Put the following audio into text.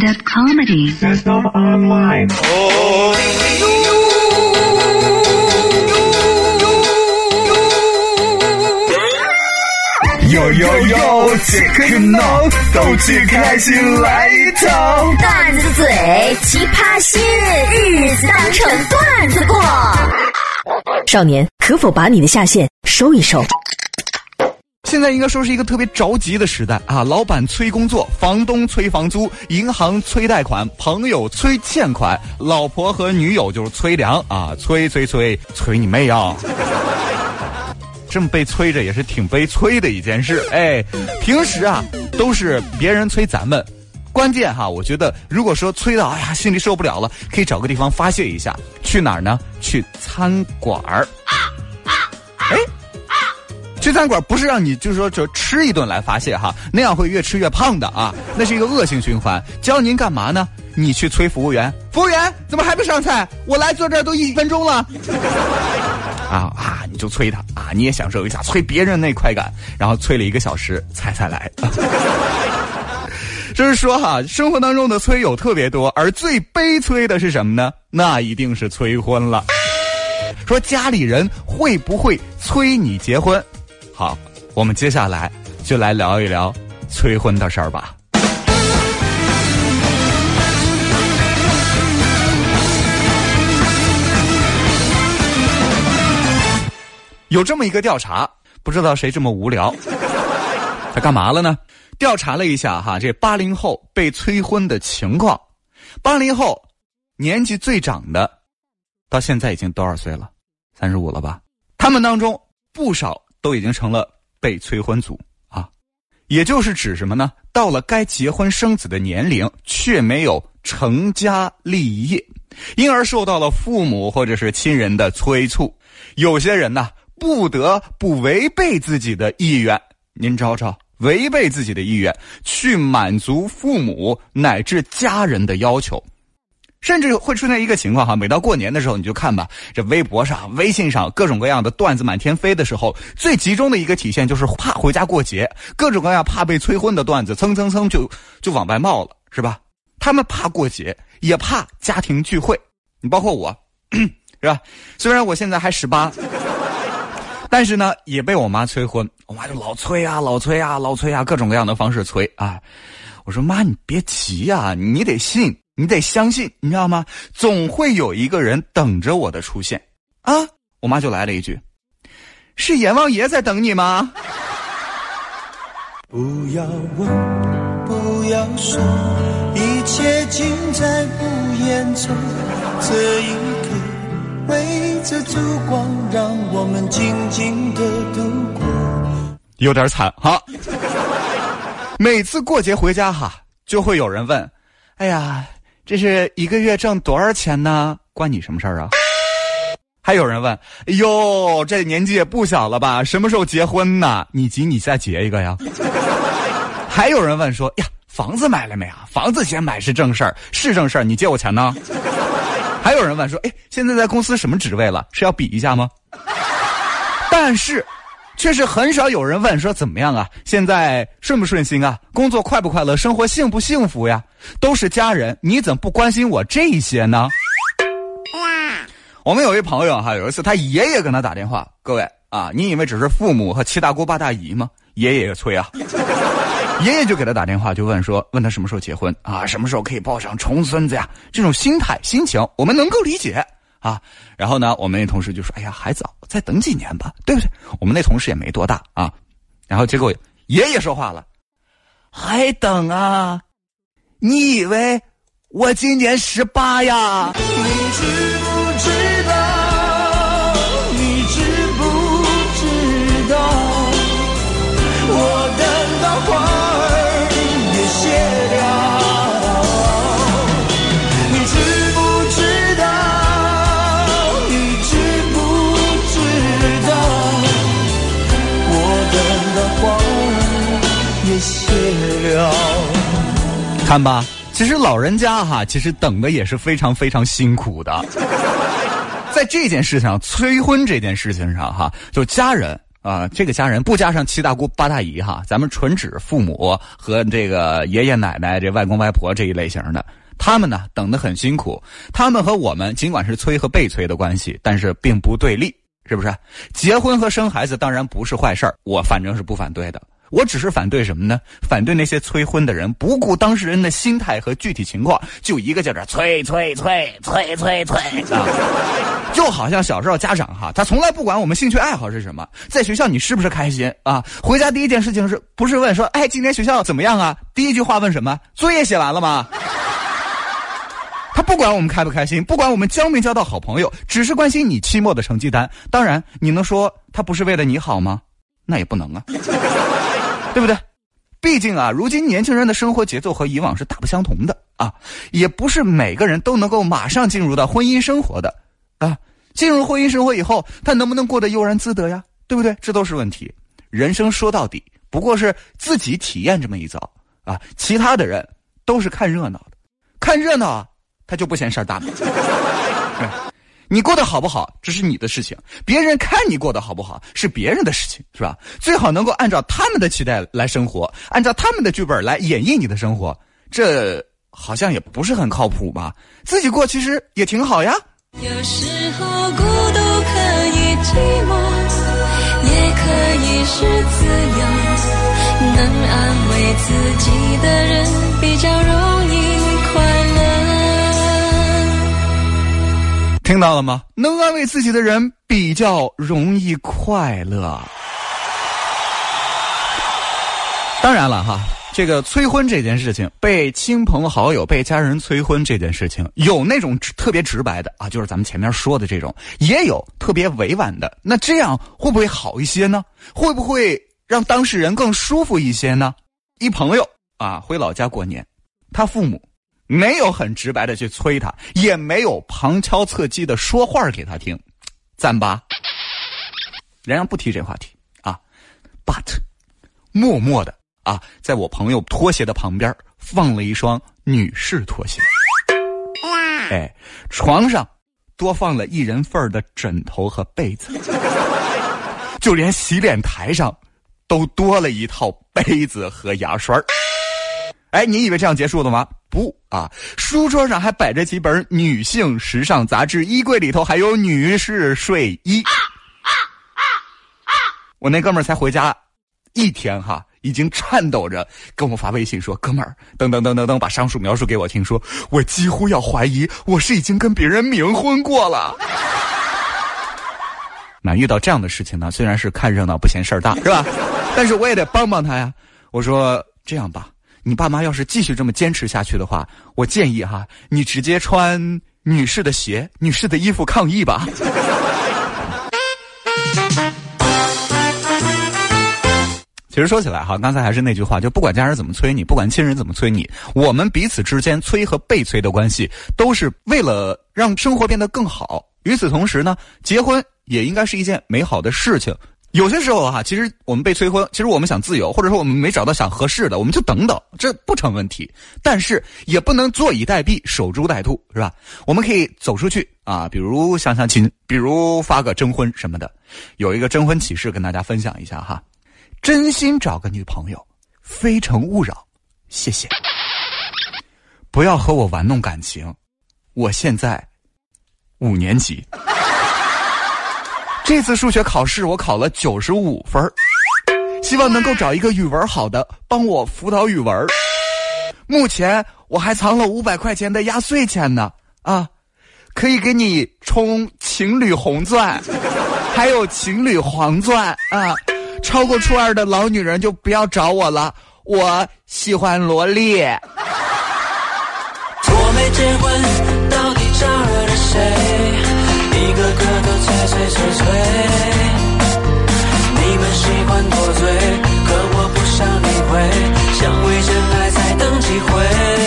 stand-up comedy. Up online. 呦呦呦，切克闹，逗趣开心来一套。段子嘴，奇葩心，日子当成段子过。少年，可否把你的下线收一收？现在应该说是一个特别着急的时代啊！老板催工作，房东催房租，银行催贷款，朋友催欠款，老婆和女友就是催粮啊！催催催，催你妹啊！这么被催着也是挺悲催的一件事。哎，平时啊都是别人催咱们，关键哈，我觉得如果说催到哎呀心里受不了了，可以找个地方发泄一下。去哪儿呢？去餐馆儿。哎。去餐馆不是让你就是说就吃一顿来发泄哈，那样会越吃越胖的啊，那是一个恶性循环。教您干嘛呢？你去催服务员，服务员怎么还不上菜？我来坐这儿都一分钟了。啊啊！你就催他啊，你也享受一下催别人那快感，然后催了一个小时，菜才来。就是说哈，生活当中的催有特别多，而最悲催的是什么呢？那一定是催婚了。说家里人会不会催你结婚？好，我们接下来就来聊一聊催婚的事儿吧。有这么一个调查，不知道谁这么无聊，他干嘛了呢？调查了一下哈，这八零后被催婚的情况。八零后年纪最长的，到现在已经多少岁了？三十五了吧？他们当中不少。都已经成了被催婚族啊，也就是指什么呢？到了该结婚生子的年龄，却没有成家立业，因而受到了父母或者是亲人的催促。有些人呢，不得不违背自己的意愿，您瞅瞅，违背自己的意愿去满足父母乃至家人的要求。甚至会出现一个情况哈，每到过年的时候，你就看吧，这微博上、微信上各种各样的段子满天飞的时候，最集中的一个体现就是怕回家过节，各种各样怕被催婚的段子蹭蹭蹭就就往外冒了，是吧？他们怕过节，也怕家庭聚会，你包括我，是吧？虽然我现在还十八，但是呢，也被我妈催婚，我妈就老催啊，老催啊，老催啊，各种各样的方式催啊。我说妈，你别急呀，你得信。你得相信，你知道吗？总会有一个人等着我的出现，啊！我妈就来了一句：“是阎王爷在等你吗？”不要问，不要说，一切尽在不言中。这一刻，围着烛光，让我们静静的度过。有点惨哈。每次过节回家哈，就会有人问：“哎呀。”这是一个月挣多少钱呢？关你什么事儿啊？还有人问：“哎呦，这年纪也不小了吧？什么时候结婚呢？你急，你再结一个呀。” 还有人问说：“呀，房子买了没啊？房子先买是正事儿，是正事儿，你借我钱呢？” 还有人问说：“哎，现在在公司什么职位了？是要比一下吗？” 但是。确实很少有人问说怎么样啊？现在顺不顺心啊？工作快不快乐？生活幸不幸福呀？都是家人，你怎么不关心我这些呢？我们有一朋友哈，有一次他爷爷跟他打电话，各位啊，你以为只是父母和七大姑八大姨吗？爷爷也催啊，爷爷就给他打电话，就问说，问他什么时候结婚啊？什么时候可以抱上重孙子呀？这种心态心情，我们能够理解。啊，然后呢，我们那同事就说：“哎呀，还早，再等几年吧，对不对？”我们那同事也没多大啊，然后结果爷爷说话了：“还等啊？你以为我今年十八呀？”看吧，其实老人家哈，其实等的也是非常非常辛苦的。在这件事情上，催婚这件事情上哈，就家人啊，这个家人不加上七大姑八大姨哈，咱们纯指父母和这个爷爷奶奶、这外公外婆这一类型的。他们呢等得很辛苦，他们和我们尽管是催和被催的关系，但是并不对立，是不是？结婚和生孩子当然不是坏事儿，我反正是不反对的。我只是反对什么呢？反对那些催婚的人不顾当事人的心态和具体情况，就一个劲儿的催催催催催催！就好像小时候家长哈，他从来不管我们兴趣爱好是什么，在学校你是不是开心啊？回家第一件事情是不是问说，哎，今天学校怎么样啊？第一句话问什么？作业写完了吗？他不管我们开不开心，不管我们交没交到好朋友，只是关心你期末的成绩单。当然，你能说他不是为了你好吗？那也不能啊，对不对？毕竟啊，如今年轻人的生活节奏和以往是大不相同的啊，也不是每个人都能够马上进入到婚姻生活的啊。进入婚姻生活以后，他能不能过得悠然自得呀？对不对？这都是问题。人生说到底，不过是自己体验这么一遭啊，其他的人都是看热闹的，看热闹啊。他就不嫌事儿大，你过得好不好，这是你的事情；别人看你过得好不好，是别人的事情，是吧？最好能够按照他们的期待来生活，按照他们的剧本来演绎你的生活，这好像也不是很靠谱吧？自己过其实也挺好呀。有时候孤独可以寂寞，也可以是自由，能安慰自己的人比较容易快。听到了吗？能安慰自己的人比较容易快乐。当然了哈，这个催婚这件事情，被亲朋好友、被家人催婚这件事情，有那种特别直白的啊，就是咱们前面说的这种，也有特别委婉的。那这样会不会好一些呢？会不会让当事人更舒服一些呢？一朋友啊，回老家过年，他父母。没有很直白的去催他，也没有旁敲侧击的说话给他听，赞吧？人家不提这话题啊，but，默默的啊，在我朋友拖鞋的旁边放了一双女士拖鞋，哎，床上多放了一人份的枕头和被子，就连洗脸台上都多了一套杯子和牙刷哎，你以为这样结束了吗？不啊，书桌上还摆着几本女性时尚杂志，衣柜里头还有女士睡衣。我那哥们儿才回家一天哈，已经颤抖着跟我发微信说：“哥们儿，等等等等等，把上述描述给我听，说我几乎要怀疑我是已经跟别人冥婚过了。”那遇到这样的事情呢，虽然是看热闹不嫌事儿大，是吧？但是我也得帮帮他呀。我说这样吧。你爸妈要是继续这么坚持下去的话，我建议哈，你直接穿女士的鞋、女士的衣服抗议吧。其实说起来哈，刚才还是那句话，就不管家人怎么催你，不管亲人怎么催你，我们彼此之间催和被催的关系，都是为了让生活变得更好。与此同时呢，结婚也应该是一件美好的事情。有些时候哈，其实我们被催婚，其实我们想自由，或者说我们没找到想合适的，我们就等等，这不成问题。但是也不能坐以待毙、守株待兔，是吧？我们可以走出去啊，比如相相亲，比如发个征婚什么的。有一个征婚启事跟大家分享一下哈，真心找个女朋友，非诚勿扰，谢谢。不要和我玩弄感情，我现在五年级。这次数学考试我考了九十五分希望能够找一个语文好的帮我辅导语文目前我还藏了五百块钱的压岁钱呢啊可以给你充情侣红钻还有情侣黄钻啊超过初二的老女人就不要找我了我喜欢萝莉我没结婚到底招惹了谁？一个个碎碎碎。你们喜欢多嘴，可我不想理会，想为真爱再等几回。